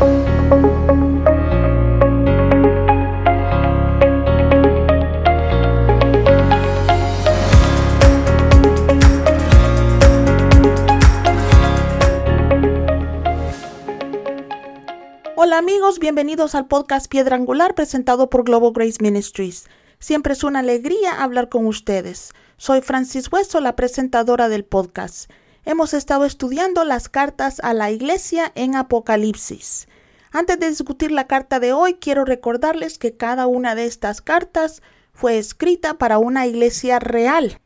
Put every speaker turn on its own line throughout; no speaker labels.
Hola amigos, bienvenidos al podcast Piedra Angular presentado por Global Grace Ministries. Siempre es una alegría hablar con ustedes. Soy Francis Hueso, la presentadora del podcast. Hemos estado estudiando las cartas a la iglesia en Apocalipsis. Antes de discutir la carta de hoy, quiero recordarles que cada una de estas cartas fue escrita para una iglesia real.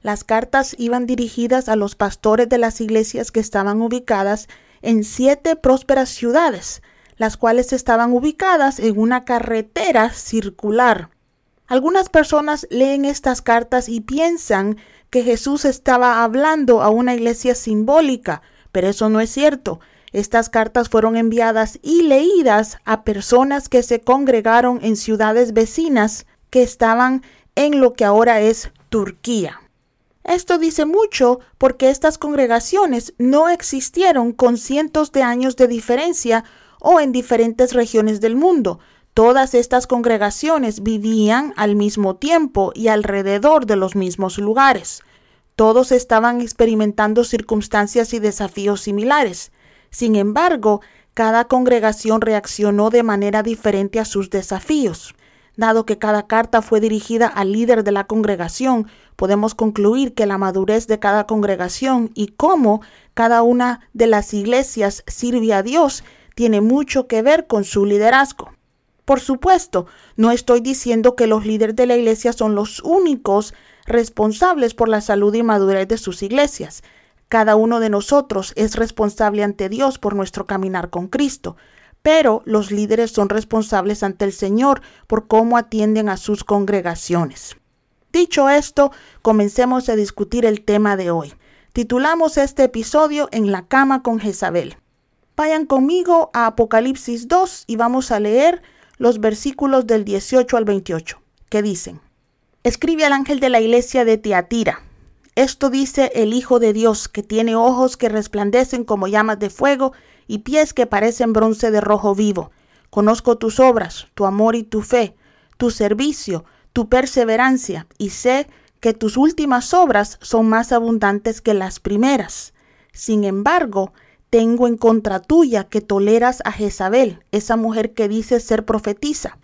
Las cartas iban dirigidas a los pastores de las iglesias que estaban ubicadas en siete prósperas ciudades, las cuales estaban ubicadas en una carretera circular. Algunas personas leen estas cartas y piensan que Jesús estaba hablando a una iglesia simbólica, pero eso no es cierto. Estas cartas fueron enviadas y leídas a personas que se congregaron en ciudades vecinas que estaban en lo que ahora es Turquía. Esto dice mucho porque estas congregaciones no existieron con cientos de años de diferencia o en diferentes regiones del mundo. Todas estas congregaciones vivían al mismo tiempo y alrededor de los mismos lugares. Todos estaban experimentando circunstancias y desafíos similares. Sin embargo, cada congregación reaccionó de manera diferente a sus desafíos. Dado que cada carta fue dirigida al líder de la congregación, podemos concluir que la madurez de cada congregación y cómo cada una de las iglesias sirve a Dios tiene mucho que ver con su liderazgo. Por supuesto, no estoy diciendo que los líderes de la iglesia son los únicos responsables por la salud y madurez de sus iglesias. Cada uno de nosotros es responsable ante Dios por nuestro caminar con Cristo, pero los líderes son responsables ante el Señor por cómo atienden a sus congregaciones. Dicho esto, comencemos a discutir el tema de hoy. Titulamos este episodio En la cama con Jezabel. Vayan conmigo a Apocalipsis 2 y vamos a leer los versículos del 18 al 28, que dicen, Escribe al ángel de la iglesia de Teatira. Esto dice el Hijo de Dios, que tiene ojos que resplandecen como llamas de fuego y pies que parecen bronce de rojo vivo. Conozco tus obras, tu amor y tu fe, tu servicio, tu perseverancia, y sé que tus últimas obras son más abundantes que las primeras. Sin embargo, tengo en contra tuya que toleras a Jezabel, esa mujer que dice ser profetisa.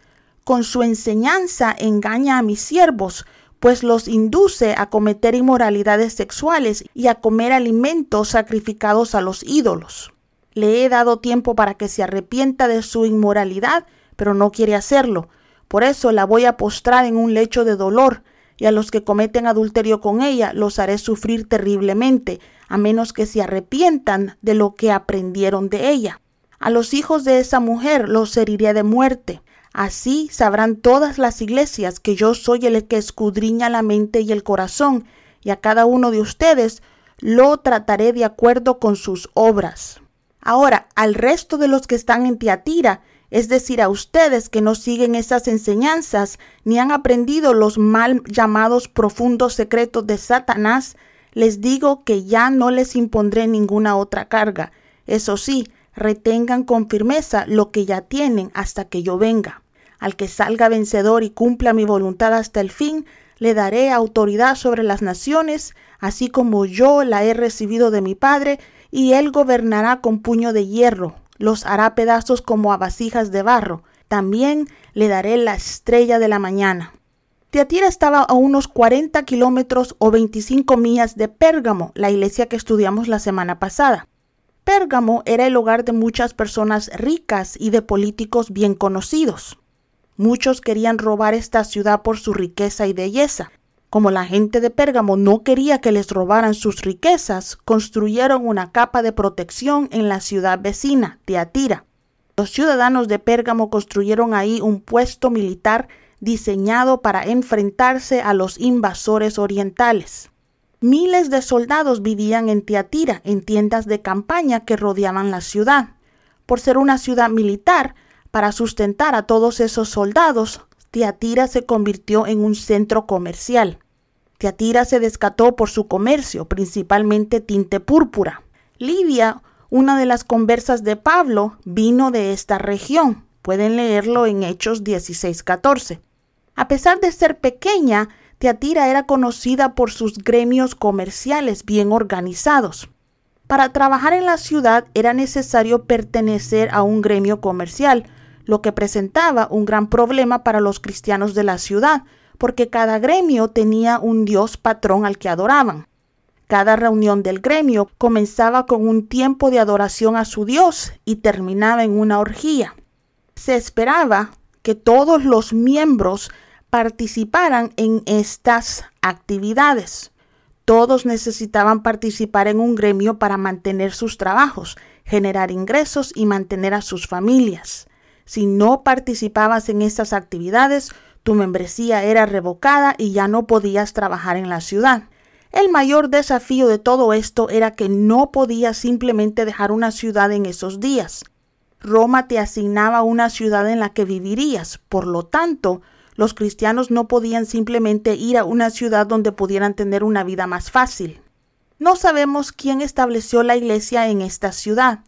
Con su enseñanza engaña a mis siervos, pues los induce a cometer inmoralidades sexuales y a comer alimentos sacrificados a los ídolos. Le he dado tiempo para que se arrepienta de su inmoralidad, pero no quiere hacerlo. Por eso la voy a postrar en un lecho de dolor, y a los que cometen adulterio con ella los haré sufrir terriblemente, a menos que se arrepientan de lo que aprendieron de ella. A los hijos de esa mujer los heriré de muerte. Así sabrán todas las iglesias que yo soy el que escudriña la mente y el corazón, y a cada uno de ustedes lo trataré de acuerdo con sus obras. Ahora, al resto de los que están en Tiatira, es decir, a ustedes que no siguen esas enseñanzas ni han aprendido los mal llamados profundos secretos de Satanás, les digo que ya no les impondré ninguna otra carga. Eso sí, retengan con firmeza lo que ya tienen hasta que yo venga. Al que salga vencedor y cumpla mi voluntad hasta el fin, le daré autoridad sobre las naciones, así como yo la he recibido de mi Padre, y él gobernará con puño de hierro, los hará pedazos como a vasijas de barro. También le daré la estrella de la mañana. Tiatira estaba a unos 40 kilómetros o 25 millas de Pérgamo, la iglesia que estudiamos la semana pasada. Pérgamo era el hogar de muchas personas ricas y de políticos bien conocidos. Muchos querían robar esta ciudad por su riqueza y belleza. Como la gente de Pérgamo no quería que les robaran sus riquezas, construyeron una capa de protección en la ciudad vecina, Tiatira. Los ciudadanos de Pérgamo construyeron ahí un puesto militar diseñado para enfrentarse a los invasores orientales. Miles de soldados vivían en Tiatira, en tiendas de campaña que rodeaban la ciudad. Por ser una ciudad militar, para sustentar a todos esos soldados, Tiatira se convirtió en un centro comercial. Tiatira se descató por su comercio, principalmente tinte púrpura. Lidia, Una de las conversas de Pablo vino de esta región. Pueden leerlo en Hechos 16:14. A pesar de ser pequeña, Teatira era conocida por sus gremios comerciales bien organizados. Para trabajar en la ciudad era necesario pertenecer a un gremio comercial, lo que presentaba un gran problema para los cristianos de la ciudad, porque cada gremio tenía un dios patrón al que adoraban. Cada reunión del gremio comenzaba con un tiempo de adoración a su dios y terminaba en una orgía. Se esperaba que todos los miembros participaran en estas actividades. Todos necesitaban participar en un gremio para mantener sus trabajos, generar ingresos y mantener a sus familias. Si no participabas en estas actividades, tu membresía era revocada y ya no podías trabajar en la ciudad. El mayor desafío de todo esto era que no podías simplemente dejar una ciudad en esos días. Roma te asignaba una ciudad en la que vivirías, por lo tanto, los cristianos no podían simplemente ir a una ciudad donde pudieran tener una vida más fácil. No sabemos quién estableció la iglesia en esta ciudad.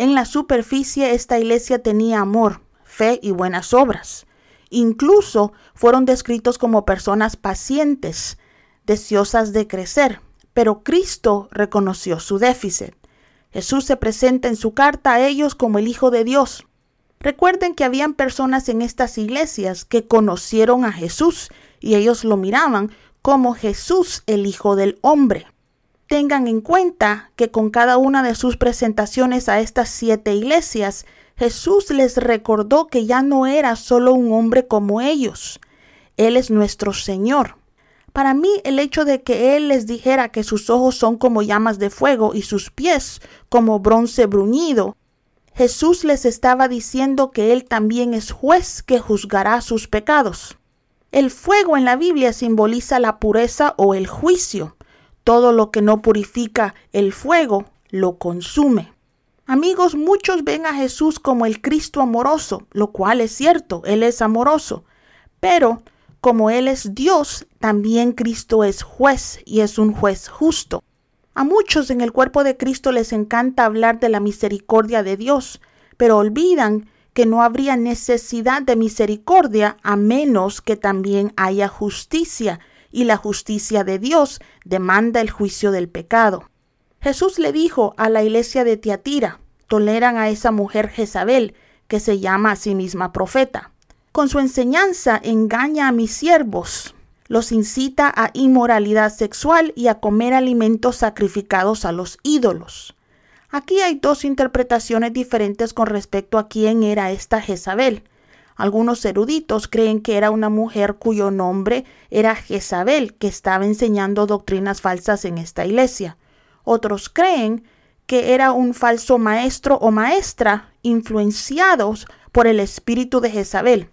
En la superficie esta iglesia tenía amor, fe y buenas obras. Incluso fueron descritos como personas pacientes, deseosas de crecer, pero Cristo reconoció su déficit. Jesús se presenta en su carta a ellos como el Hijo de Dios, Recuerden que habían personas en estas iglesias que conocieron a Jesús y ellos lo miraban como Jesús el Hijo del Hombre. Tengan en cuenta que con cada una de sus presentaciones a estas siete iglesias, Jesús les recordó que ya no era solo un hombre como ellos. Él es nuestro Señor. Para mí el hecho de que Él les dijera que sus ojos son como llamas de fuego y sus pies como bronce bruñido, Jesús les estaba diciendo que Él también es juez que juzgará sus pecados. El fuego en la Biblia simboliza la pureza o el juicio. Todo lo que no purifica el fuego lo consume. Amigos, muchos ven a Jesús como el Cristo amoroso, lo cual es cierto, Él es amoroso. Pero como Él es Dios, también Cristo es juez y es un juez justo. A muchos en el cuerpo de Cristo les encanta hablar de la misericordia de Dios, pero olvidan que no habría necesidad de misericordia a menos que también haya justicia, y la justicia de Dios demanda el juicio del pecado. Jesús le dijo a la iglesia de Tiatira, toleran a esa mujer Jezabel, que se llama a sí misma profeta. Con su enseñanza engaña a mis siervos, los incita a inmoralidad sexual y a comer alimentos sacrificados a los ídolos. Aquí hay dos interpretaciones diferentes con respecto a quién era esta Jezabel. Algunos eruditos creen que era una mujer cuyo nombre era Jezabel, que estaba enseñando doctrinas falsas en esta iglesia. Otros creen que era un falso maestro o maestra influenciados por el espíritu de Jezabel.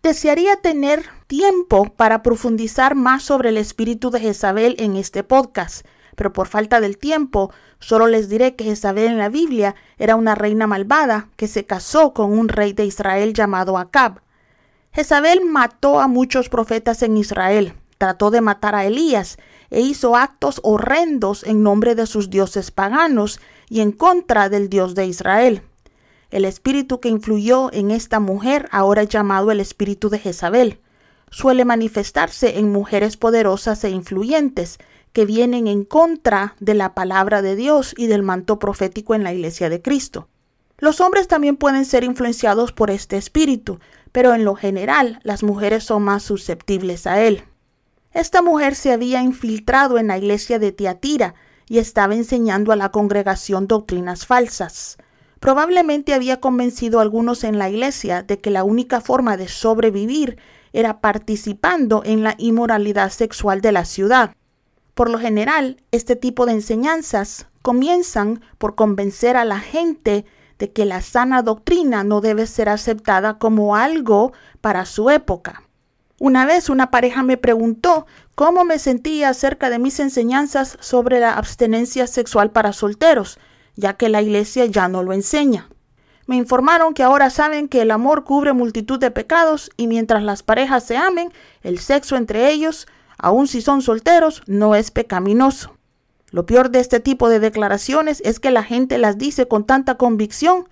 Desearía tener tiempo para profundizar más sobre el espíritu de Jezabel en este podcast, pero por falta del tiempo solo les diré que Jezabel en la Biblia era una reina malvada que se casó con un rey de Israel llamado Acab. Jezabel mató a muchos profetas en Israel, trató de matar a Elías e hizo actos horrendos en nombre de sus dioses paganos y en contra del Dios de Israel. El espíritu que influyó en esta mujer, ahora llamado el espíritu de Jezabel, suele manifestarse en mujeres poderosas e influyentes que vienen en contra de la palabra de Dios y del manto profético en la iglesia de Cristo. Los hombres también pueden ser influenciados por este espíritu, pero en lo general las mujeres son más susceptibles a él. Esta mujer se había infiltrado en la iglesia de Tiatira y estaba enseñando a la congregación doctrinas falsas. Probablemente había convencido a algunos en la iglesia de que la única forma de sobrevivir era participando en la inmoralidad sexual de la ciudad. Por lo general, este tipo de enseñanzas comienzan por convencer a la gente de que la sana doctrina no debe ser aceptada como algo para su época. Una vez una pareja me preguntó cómo me sentía acerca de mis enseñanzas sobre la abstenencia sexual para solteros, ya que la iglesia ya no lo enseña. Me informaron que ahora saben que el amor cubre multitud de pecados y mientras las parejas se amen, el sexo entre ellos, aun si son solteros, no es pecaminoso. Lo peor de este tipo de declaraciones es que la gente las dice con tanta convicción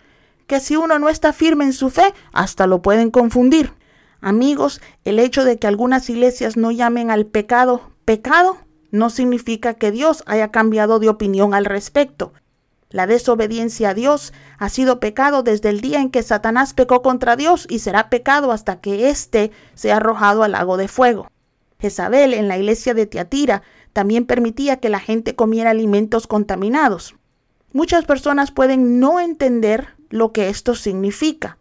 que si uno no está firme en su fe, hasta lo pueden confundir. Amigos, el hecho de que algunas iglesias no llamen al pecado pecado no significa que Dios haya cambiado de opinión al respecto. La desobediencia a Dios ha sido pecado desde el día en que Satanás pecó contra Dios y será pecado hasta que éste sea arrojado al lago de fuego. Jezabel en la iglesia de Tiatira también permitía que la gente comiera alimentos contaminados. Muchas personas pueden no entender lo que esto significa.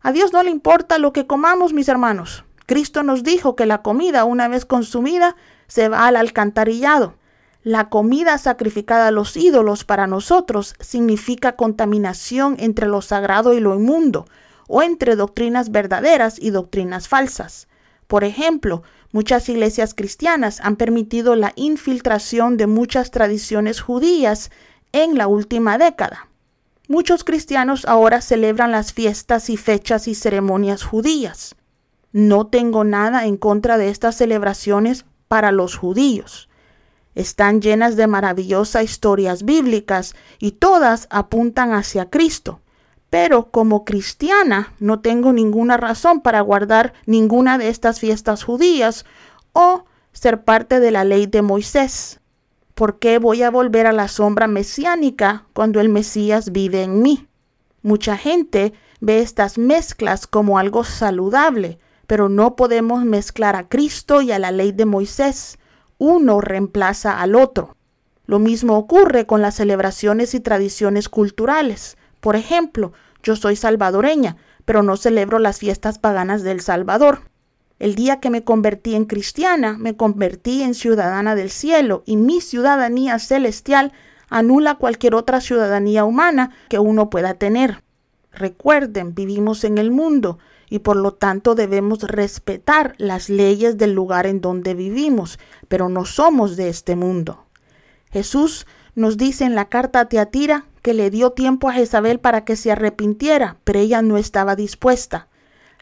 A Dios no le importa lo que comamos, mis hermanos. Cristo nos dijo que la comida, una vez consumida, se va al alcantarillado. La comida sacrificada a los ídolos para nosotros significa contaminación entre lo sagrado y lo inmundo, o entre doctrinas verdaderas y doctrinas falsas. Por ejemplo, muchas iglesias cristianas han permitido la infiltración de muchas tradiciones judías en la última década. Muchos cristianos ahora celebran las fiestas y fechas y ceremonias judías. No tengo nada en contra de estas celebraciones para los judíos. Están llenas de maravillosas historias bíblicas y todas apuntan hacia Cristo. Pero como cristiana no tengo ninguna razón para guardar ninguna de estas fiestas judías o ser parte de la ley de Moisés. ¿Por qué voy a volver a la sombra mesiánica cuando el Mesías vive en mí? Mucha gente ve estas mezclas como algo saludable, pero no podemos mezclar a Cristo y a la ley de Moisés uno reemplaza al otro. Lo mismo ocurre con las celebraciones y tradiciones culturales. Por ejemplo, yo soy salvadoreña, pero no celebro las fiestas paganas del Salvador. El día que me convertí en cristiana, me convertí en ciudadana del cielo y mi ciudadanía celestial anula cualquier otra ciudadanía humana que uno pueda tener. Recuerden, vivimos en el mundo, y por lo tanto debemos respetar las leyes del lugar en donde vivimos, pero no somos de este mundo. Jesús nos dice en la carta a Teatira que le dio tiempo a Jezabel para que se arrepintiera, pero ella no estaba dispuesta.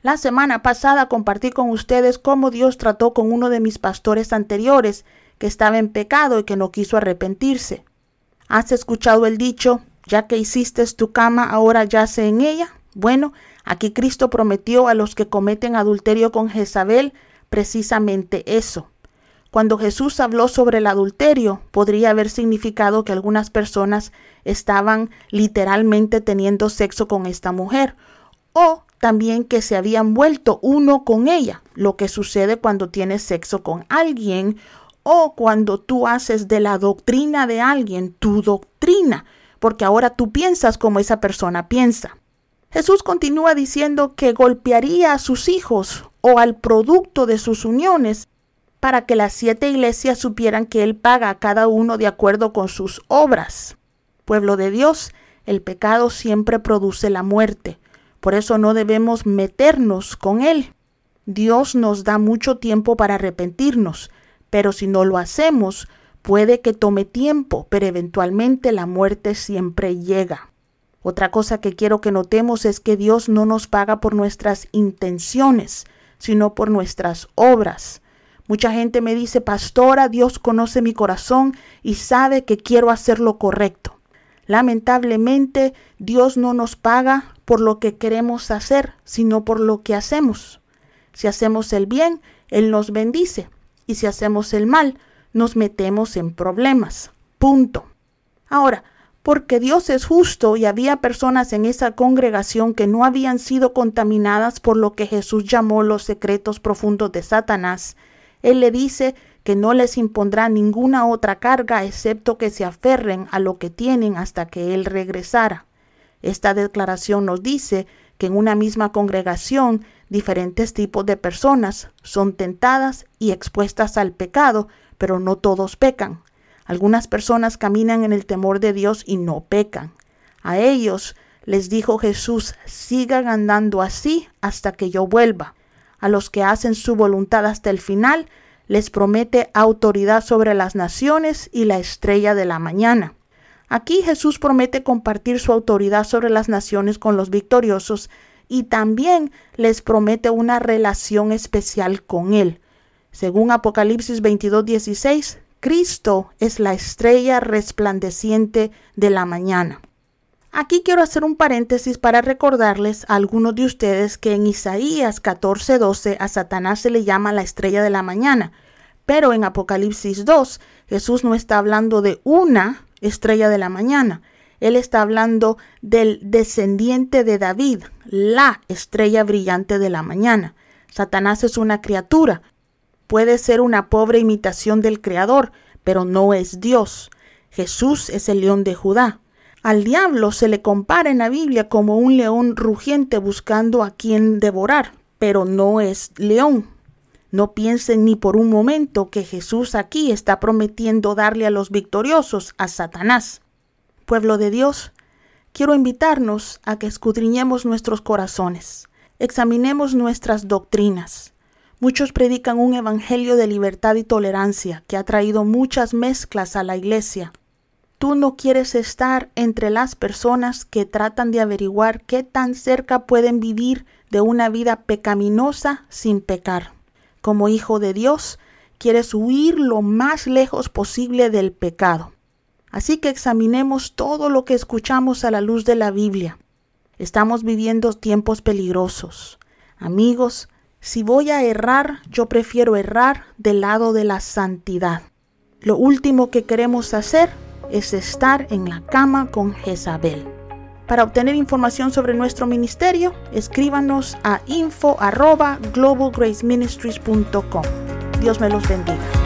La semana pasada compartí con ustedes cómo Dios trató con uno de mis pastores anteriores, que estaba en pecado y que no quiso arrepentirse. ¿Has escuchado el dicho, ya que hiciste tu cama, ahora yace en ella? Bueno, aquí Cristo prometió a los que cometen adulterio con Jezabel precisamente eso. Cuando Jesús habló sobre el adulterio, podría haber significado que algunas personas estaban literalmente teniendo sexo con esta mujer, o también que se habían vuelto uno con ella, lo que sucede cuando tienes sexo con alguien o cuando tú haces de la doctrina de alguien tu doctrina, porque ahora tú piensas como esa persona piensa. Jesús continúa diciendo que golpearía a sus hijos o al producto de sus uniones para que las siete iglesias supieran que Él paga a cada uno de acuerdo con sus obras. Pueblo de Dios, el pecado siempre produce la muerte. Por eso no debemos meternos con Él. Dios nos da mucho tiempo para arrepentirnos, pero si no lo hacemos, puede que tome tiempo, pero eventualmente la muerte siempre llega. Otra cosa que quiero que notemos es que Dios no nos paga por nuestras intenciones, sino por nuestras obras. Mucha gente me dice, pastora, Dios conoce mi corazón y sabe que quiero hacer lo correcto. Lamentablemente, Dios no nos paga por lo que queremos hacer, sino por lo que hacemos. Si hacemos el bien, Él nos bendice, y si hacemos el mal, nos metemos en problemas. Punto. Ahora, porque Dios es justo y había personas en esa congregación que no habían sido contaminadas por lo que Jesús llamó los secretos profundos de Satanás. Él le dice que no les impondrá ninguna otra carga excepto que se aferren a lo que tienen hasta que Él regresara. Esta declaración nos dice que en una misma congregación diferentes tipos de personas son tentadas y expuestas al pecado, pero no todos pecan. Algunas personas caminan en el temor de Dios y no pecan. A ellos les dijo Jesús, sigan andando así hasta que yo vuelva. A los que hacen su voluntad hasta el final, les promete autoridad sobre las naciones y la estrella de la mañana. Aquí Jesús promete compartir su autoridad sobre las naciones con los victoriosos y también les promete una relación especial con Él. Según Apocalipsis 22:16, Cristo es la estrella resplandeciente de la mañana. Aquí quiero hacer un paréntesis para recordarles a algunos de ustedes que en Isaías 14:12 a Satanás se le llama la estrella de la mañana, pero en Apocalipsis 2 Jesús no está hablando de una estrella de la mañana, él está hablando del descendiente de David, la estrella brillante de la mañana. Satanás es una criatura, puede ser una pobre imitación del Creador, pero no es Dios. Jesús es el león de Judá. Al diablo se le compara en la Biblia como un león rugiente buscando a quien devorar, pero no es león. No piensen ni por un momento que Jesús aquí está prometiendo darle a los victoriosos a Satanás. Pueblo de Dios, quiero invitarnos a que escudriñemos nuestros corazones, examinemos nuestras doctrinas. Muchos predican un evangelio de libertad y tolerancia que ha traído muchas mezclas a la iglesia. Tú no quieres estar entre las personas que tratan de averiguar qué tan cerca pueden vivir de una vida pecaminosa sin pecar. Como hijo de Dios, quieres huir lo más lejos posible del pecado. Así que examinemos todo lo que escuchamos a la luz de la Biblia. Estamos viviendo tiempos peligrosos. Amigos, si voy a errar, yo prefiero errar del lado de la santidad. Lo último que queremos hacer es estar en la cama con Jezabel. Para obtener información sobre nuestro ministerio, escríbanos a info globalgraceministries.com. Dios me los bendiga.